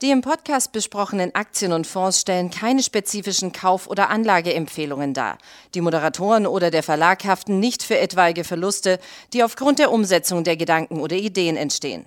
Die im Podcast besprochenen Aktien und Fonds stellen keine spezifischen Kauf- oder Anlageempfehlungen dar. Die Moderatoren oder der Verlag haften nicht für etwaige Verluste, die aufgrund der Umsetzung der Gedanken oder Ideen entstehen.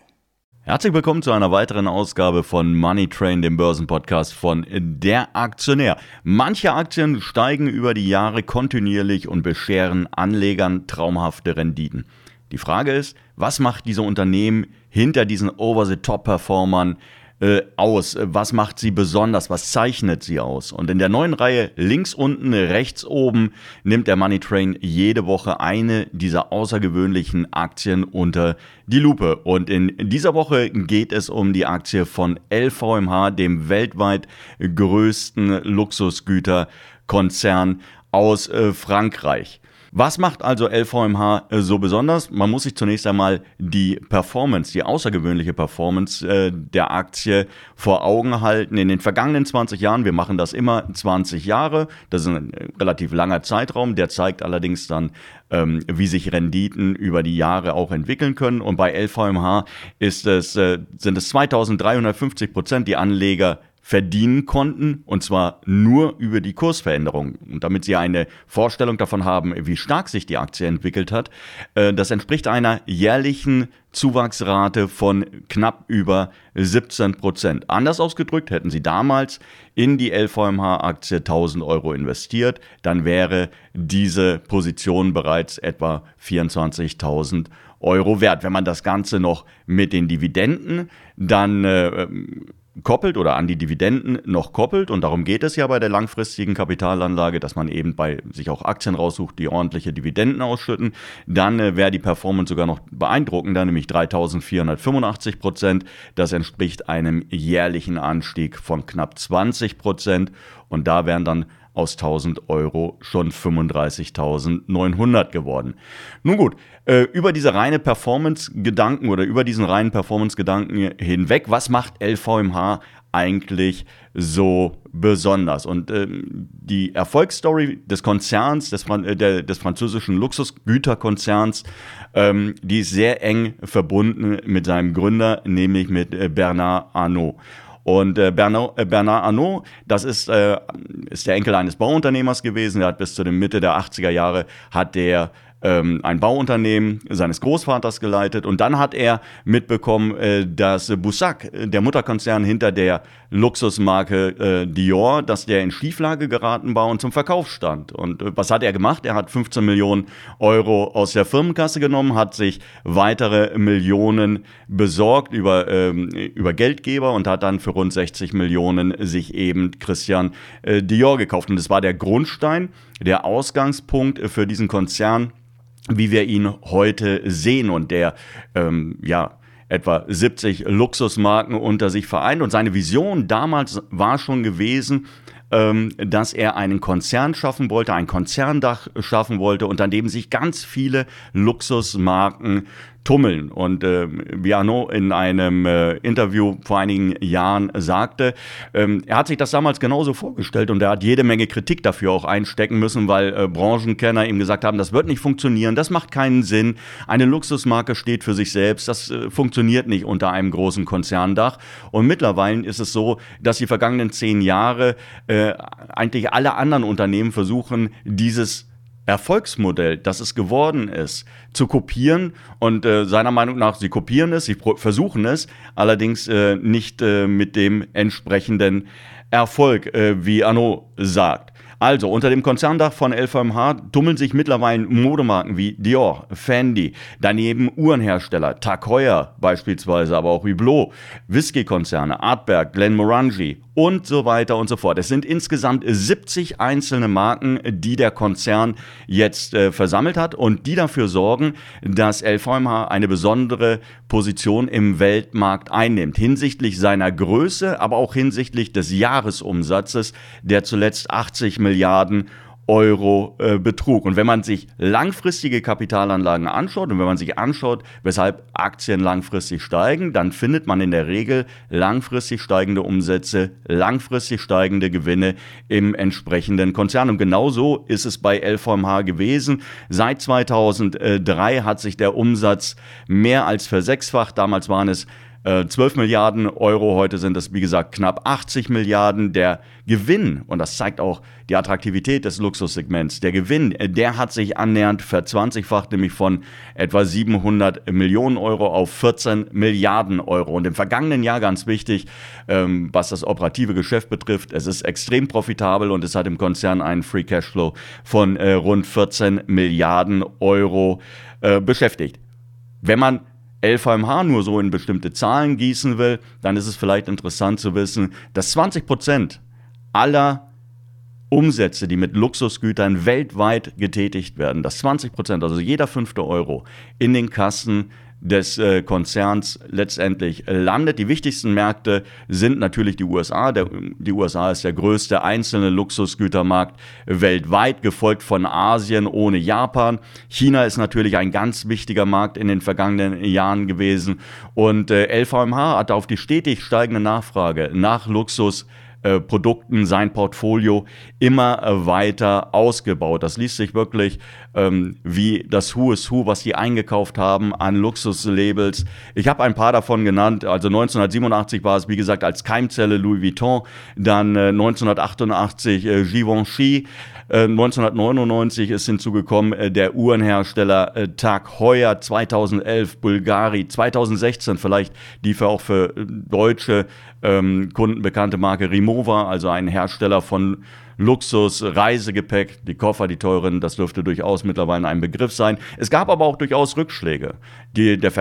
Herzlich willkommen zu einer weiteren Ausgabe von Money Train, dem Börsenpodcast von Der Aktionär. Manche Aktien steigen über die Jahre kontinuierlich und bescheren Anlegern traumhafte Renditen. Die Frage ist, was macht diese Unternehmen hinter diesen Over-the-Top-Performern äh, aus? Was macht sie besonders? Was zeichnet sie aus? Und in der neuen Reihe links unten, rechts oben nimmt der Money Train jede Woche eine dieser außergewöhnlichen Aktien unter die Lupe. Und in dieser Woche geht es um die Aktie von LVMH, dem weltweit größten Luxusgüterkonzern aus äh, Frankreich. Was macht also LVMH äh, so besonders? Man muss sich zunächst einmal die Performance, die außergewöhnliche Performance äh, der Aktie vor Augen halten. In den vergangenen 20 Jahren, wir machen das immer 20 Jahre, das ist ein äh, relativ langer Zeitraum, der zeigt allerdings dann, ähm, wie sich Renditen über die Jahre auch entwickeln können. Und bei LVMH ist es, sind es 2350 Prozent, die Anleger verdienen konnten, und zwar nur über die Kursveränderung. Und damit Sie eine Vorstellung davon haben, wie stark sich die Aktie entwickelt hat, äh, das entspricht einer jährlichen Zuwachsrate von knapp über 17 Prozent. Anders ausgedrückt, hätten Sie damals in die LVMH-Aktie 1000 Euro investiert, dann wäre diese Position bereits etwa 24.000 Euro wert. Wenn man das Ganze noch mit den Dividenden dann äh, koppelt oder an die Dividenden noch koppelt. Und darum geht es ja bei der langfristigen Kapitalanlage, dass man eben bei sich auch Aktien raussucht, die ordentliche Dividenden ausschütten. Dann äh, wäre die Performance sogar noch beeindruckender, nämlich 3485 Prozent. Das entspricht einem jährlichen Anstieg von knapp 20 Prozent. Und da wären dann aus 1000 Euro schon 35.900 geworden. Nun gut, äh, über diese reine Performance-Gedanken oder über diesen reinen Performance-Gedanken hinweg, was macht LVMH eigentlich so besonders? Und äh, die Erfolgsstory des Konzerns, des, äh, der, des französischen Luxusgüterkonzerns, ähm, die ist sehr eng verbunden mit seinem Gründer, nämlich mit äh, Bernard Arnault. Und äh, Bernard, äh, Bernard Arnault, das ist, äh, ist der Enkel eines Bauunternehmers gewesen. Der hat bis zu den Mitte der 80er Jahre hat der ähm, ein Bauunternehmen seines Großvaters geleitet und dann hat er mitbekommen, äh, dass Boussac, der Mutterkonzern hinter der Luxusmarke äh, Dior, dass der in Schieflage geraten war und zum Verkauf stand. Und äh, was hat er gemacht? Er hat 15 Millionen Euro aus der Firmenkasse genommen, hat sich weitere Millionen besorgt über, ähm, über Geldgeber und hat dann für rund 60 Millionen sich eben Christian äh, Dior gekauft. Und das war der Grundstein, der Ausgangspunkt für diesen Konzern wie wir ihn heute sehen und der ähm, ja etwa 70 Luxusmarken unter sich vereint. Und seine Vision damals war schon gewesen, ähm, dass er einen Konzern schaffen wollte, ein Konzerndach schaffen wollte, unter dem sich ganz viele Luxusmarken tummeln. Und äh, Arnaud in einem äh, Interview vor einigen Jahren sagte, ähm, er hat sich das damals genauso vorgestellt und er hat jede Menge Kritik dafür auch einstecken müssen, weil äh, Branchenkenner ihm gesagt haben, das wird nicht funktionieren, das macht keinen Sinn. Eine Luxusmarke steht für sich selbst, das äh, funktioniert nicht unter einem großen Konzerndach. Und mittlerweile ist es so, dass die vergangenen zehn Jahre äh, eigentlich alle anderen Unternehmen versuchen, dieses Erfolgsmodell, das es geworden ist, zu kopieren. Und äh, seiner Meinung nach, sie kopieren es, sie versuchen es, allerdings äh, nicht äh, mit dem entsprechenden Erfolg, äh, wie Arnaud sagt. Also, unter dem Konzerndach von LVMH tummeln sich mittlerweile Modemarken wie Dior, Fendi, daneben Uhrenhersteller, Tag Heuer beispielsweise, aber auch Hublot, Whisky-Konzerne, Artberg, Glenmorangie und so weiter und so fort. Es sind insgesamt 70 einzelne Marken, die der Konzern jetzt äh, versammelt hat und die dafür sorgen, dass LVMH eine besondere Position im Weltmarkt einnimmt, hinsichtlich seiner Größe, aber auch hinsichtlich des Jahresumsatzes, der zuletzt 80 Milliarden Euro äh, betrug. Und wenn man sich langfristige Kapitalanlagen anschaut und wenn man sich anschaut, weshalb Aktien langfristig steigen, dann findet man in der Regel langfristig steigende Umsätze, langfristig steigende Gewinne im entsprechenden Konzern. Und genauso ist es bei LVMH gewesen. Seit 2003 hat sich der Umsatz mehr als versechsfacht. Damals waren es 12 äh, Milliarden Euro, heute sind es wie gesagt knapp 80 Milliarden. Der Gewinn, und das zeigt auch die Attraktivität des Luxussegments, der Gewinn, äh, der hat sich annähernd verzwanzigfacht, nämlich von etwa 700 Millionen Euro auf 14 Milliarden Euro. Und im vergangenen Jahr ganz wichtig, ähm, was das operative Geschäft betrifft, es ist extrem profitabel und es hat im Konzern einen Free Cashflow von äh, rund 14 Milliarden Euro äh, beschäftigt. Wenn man LVMH nur so in bestimmte Zahlen gießen will, dann ist es vielleicht interessant zu wissen, dass 20 Prozent aller Umsätze, die mit Luxusgütern weltweit getätigt werden, dass 20 Prozent, also jeder fünfte Euro, in den Kassen des äh, Konzerns letztendlich landet. Die wichtigsten Märkte sind natürlich die USA. Der, die USA ist der größte einzelne Luxusgütermarkt weltweit, gefolgt von Asien ohne Japan. China ist natürlich ein ganz wichtiger Markt in den vergangenen Jahren gewesen. Und äh, LVMH hat auf die stetig steigende Nachfrage nach Luxus äh, Produkten sein Portfolio immer äh, weiter ausgebaut. Das liest sich wirklich ähm, wie das Who is Who, was die eingekauft haben an Luxuslabels. Ich habe ein paar davon genannt. Also 1987 war es, wie gesagt, als Keimzelle Louis Vuitton, dann äh, 1988 äh, Givenchy, 1999 äh, ist hinzugekommen der Uhrenhersteller Tag Heuer, 2011 Bulgari, 2016 vielleicht die für auch für deutsche ähm, Kunden bekannte Marke Rimowa, also ein Hersteller von Luxus, Reisegepäck, die Koffer, die teuren, das dürfte durchaus mittlerweile ein Begriff sein. Es gab aber auch durchaus Rückschläge. Die, der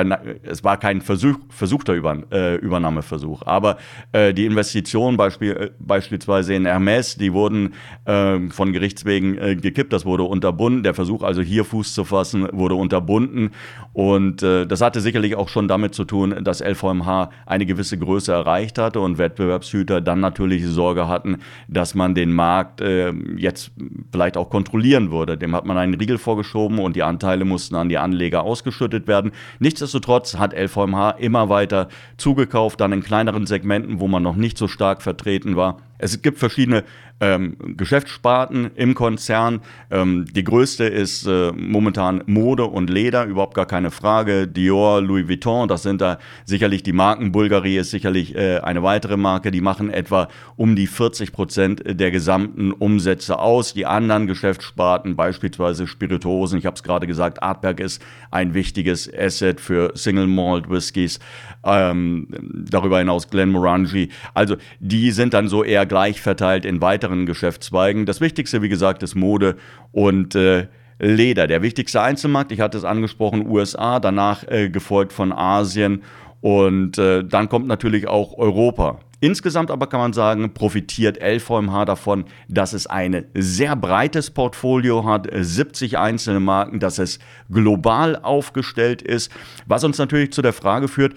es war kein Versuch, versuchter Über, äh, Übernahmeversuch, aber äh, die Investitionen Beispiel, äh, beispielsweise in Hermes, die wurden ähm, von Gerichtswegen äh, gekippt, das wurde unterbunden. Der Versuch also hier Fuß zu fassen, wurde unterbunden und äh, das hatte sicherlich auch schon damit zu tun, dass LVMH eine gewisse Größe erreicht hatte und Wettbewerbshüter dann natürlich Sorge hatten, dass man den Markt Markt äh, jetzt vielleicht auch kontrollieren würde. Dem hat man einen Riegel vorgeschoben und die Anteile mussten an die Anleger ausgeschüttet werden. Nichtsdestotrotz hat LVMH immer weiter zugekauft, dann in kleineren Segmenten, wo man noch nicht so stark vertreten war. Es gibt verschiedene ähm, Geschäftssparten im Konzern. Ähm, die größte ist äh, momentan Mode und Leder, überhaupt gar keine Frage. Dior, Louis Vuitton, das sind da sicherlich die Marken. Bulgari ist sicherlich äh, eine weitere Marke. Die machen etwa um die 40 Prozent der gesamten Umsätze aus. Die anderen Geschäftssparten, beispielsweise Spirituosen, ich habe es gerade gesagt, Artberg ist ein wichtiges Asset für Single Malt Whiskys. Ähm, darüber hinaus Glenmorangie. Also die sind dann so eher gleich verteilt in weiteren Geschäftszweigen. Das Wichtigste, wie gesagt, ist Mode und äh, Leder. Der wichtigste Einzelmarkt, ich hatte es angesprochen, USA, danach äh, gefolgt von Asien und äh, dann kommt natürlich auch Europa. Insgesamt aber kann man sagen, profitiert LVMH davon, dass es ein sehr breites Portfolio hat, 70 einzelne Marken, dass es global aufgestellt ist, was uns natürlich zu der Frage führt,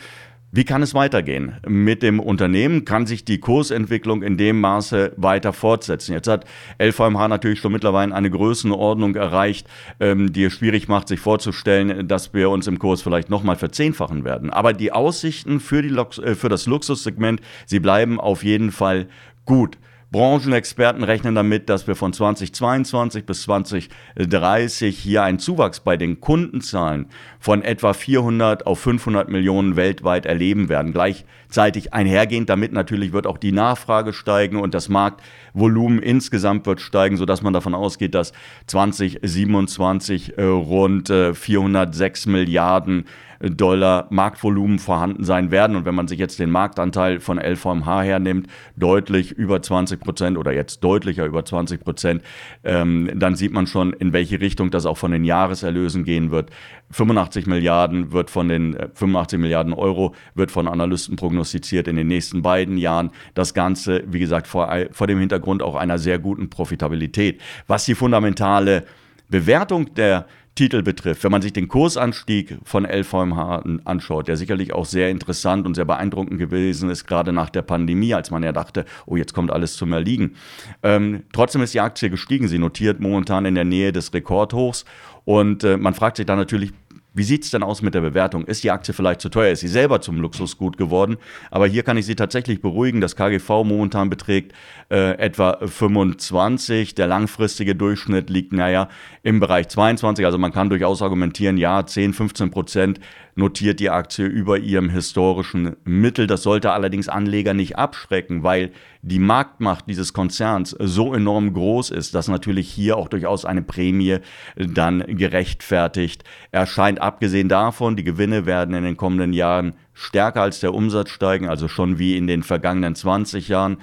wie kann es weitergehen mit dem Unternehmen? Kann sich die Kursentwicklung in dem Maße weiter fortsetzen? Jetzt hat LVMH natürlich schon mittlerweile eine Größenordnung erreicht, ähm, die es schwierig macht, sich vorzustellen, dass wir uns im Kurs vielleicht nochmal verzehnfachen werden. Aber die Aussichten für, die Lux äh, für das Luxussegment, sie bleiben auf jeden Fall gut. Branchenexperten rechnen damit, dass wir von 2022 bis 2030 hier einen Zuwachs bei den Kundenzahlen von etwa 400 auf 500 Millionen weltweit erleben werden. Gleichzeitig einhergehend damit natürlich wird auch die Nachfrage steigen und das Marktvolumen insgesamt wird steigen, sodass man davon ausgeht, dass 2027 äh, rund 406 äh, Milliarden Dollar Marktvolumen vorhanden sein werden. Und wenn man sich jetzt den Marktanteil von LVMH hernimmt, deutlich über 20 Prozent oder jetzt deutlicher über 20 Prozent, ähm, dann sieht man schon, in welche Richtung das auch von den Jahreserlösen gehen wird. 85 Milliarden wird von den 85 äh, Milliarden Euro wird von Analysten prognostiziert in den nächsten beiden Jahren. Das Ganze, wie gesagt, vor, vor dem Hintergrund auch einer sehr guten Profitabilität. Was die fundamentale Bewertung der Titel betrifft. Wenn man sich den Kursanstieg von LVMH anschaut, der sicherlich auch sehr interessant und sehr beeindruckend gewesen ist, gerade nach der Pandemie, als man ja dachte, oh, jetzt kommt alles zum Erliegen. Ähm, trotzdem ist die Aktie gestiegen. Sie notiert momentan in der Nähe des Rekordhochs. Und äh, man fragt sich dann natürlich, wie sieht es denn aus mit der Bewertung? Ist die Aktie vielleicht zu teuer? Ist sie selber zum Luxusgut geworden? Aber hier kann ich Sie tatsächlich beruhigen. Das KGV momentan beträgt äh, etwa 25. Der langfristige Durchschnitt liegt, naja, im Bereich 22. Also man kann durchaus argumentieren, ja, 10, 15 Prozent notiert die Aktie über ihrem historischen Mittel. Das sollte allerdings Anleger nicht abschrecken, weil die Marktmacht dieses Konzerns so enorm groß ist, dass natürlich hier auch durchaus eine Prämie dann gerechtfertigt erscheint. Abgesehen davon, die Gewinne werden in den kommenden Jahren stärker als der Umsatz steigen, also schon wie in den vergangenen 20 Jahren.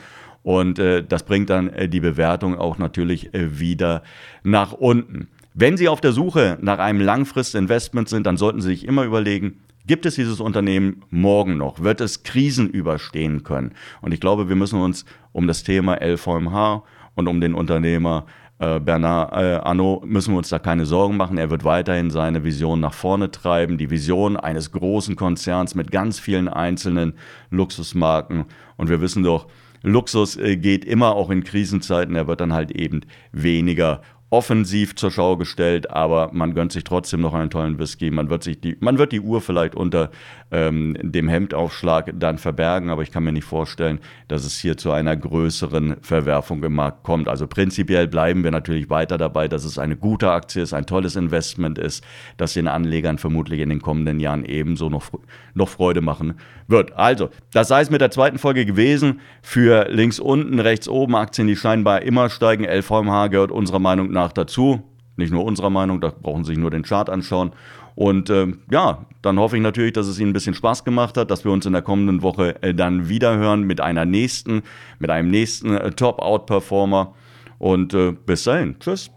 Und äh, das bringt dann äh, die Bewertung auch natürlich äh, wieder nach unten. Wenn Sie auf der Suche nach einem Langfristinvestment sind, dann sollten Sie sich immer überlegen, gibt es dieses Unternehmen morgen noch? Wird es Krisen überstehen können? Und ich glaube, wir müssen uns um das Thema LVMH und um den Unternehmer Bernard äh, Arnault müssen wir uns da keine Sorgen machen. Er wird weiterhin seine Vision nach vorne treiben. Die Vision eines großen Konzerns mit ganz vielen einzelnen Luxusmarken. Und wir wissen doch, Luxus äh, geht immer auch in Krisenzeiten. Er wird dann halt eben weniger offensiv zur Schau gestellt, aber man gönnt sich trotzdem noch einen tollen Whisky. Man wird, sich die, man wird die Uhr vielleicht unter ähm, dem Hemdaufschlag dann verbergen, aber ich kann mir nicht vorstellen, dass es hier zu einer größeren Verwerfung im Markt kommt. Also prinzipiell bleiben wir natürlich weiter dabei, dass es eine gute Aktie ist, ein tolles Investment ist, das den Anlegern vermutlich in den kommenden Jahren ebenso noch, noch Freude machen wird. Also, das sei es mit der zweiten Folge gewesen. Für links unten, rechts oben Aktien, die scheinbar immer steigen. LVMH gehört unserer Meinung nach nach dazu. Nicht nur unserer Meinung, da brauchen Sie sich nur den Chart anschauen. Und äh, ja, dann hoffe ich natürlich, dass es Ihnen ein bisschen Spaß gemacht hat, dass wir uns in der kommenden Woche äh, dann wieder hören mit einer nächsten, mit einem nächsten äh, Top-Out-Performer. Und äh, bis dahin. Tschüss.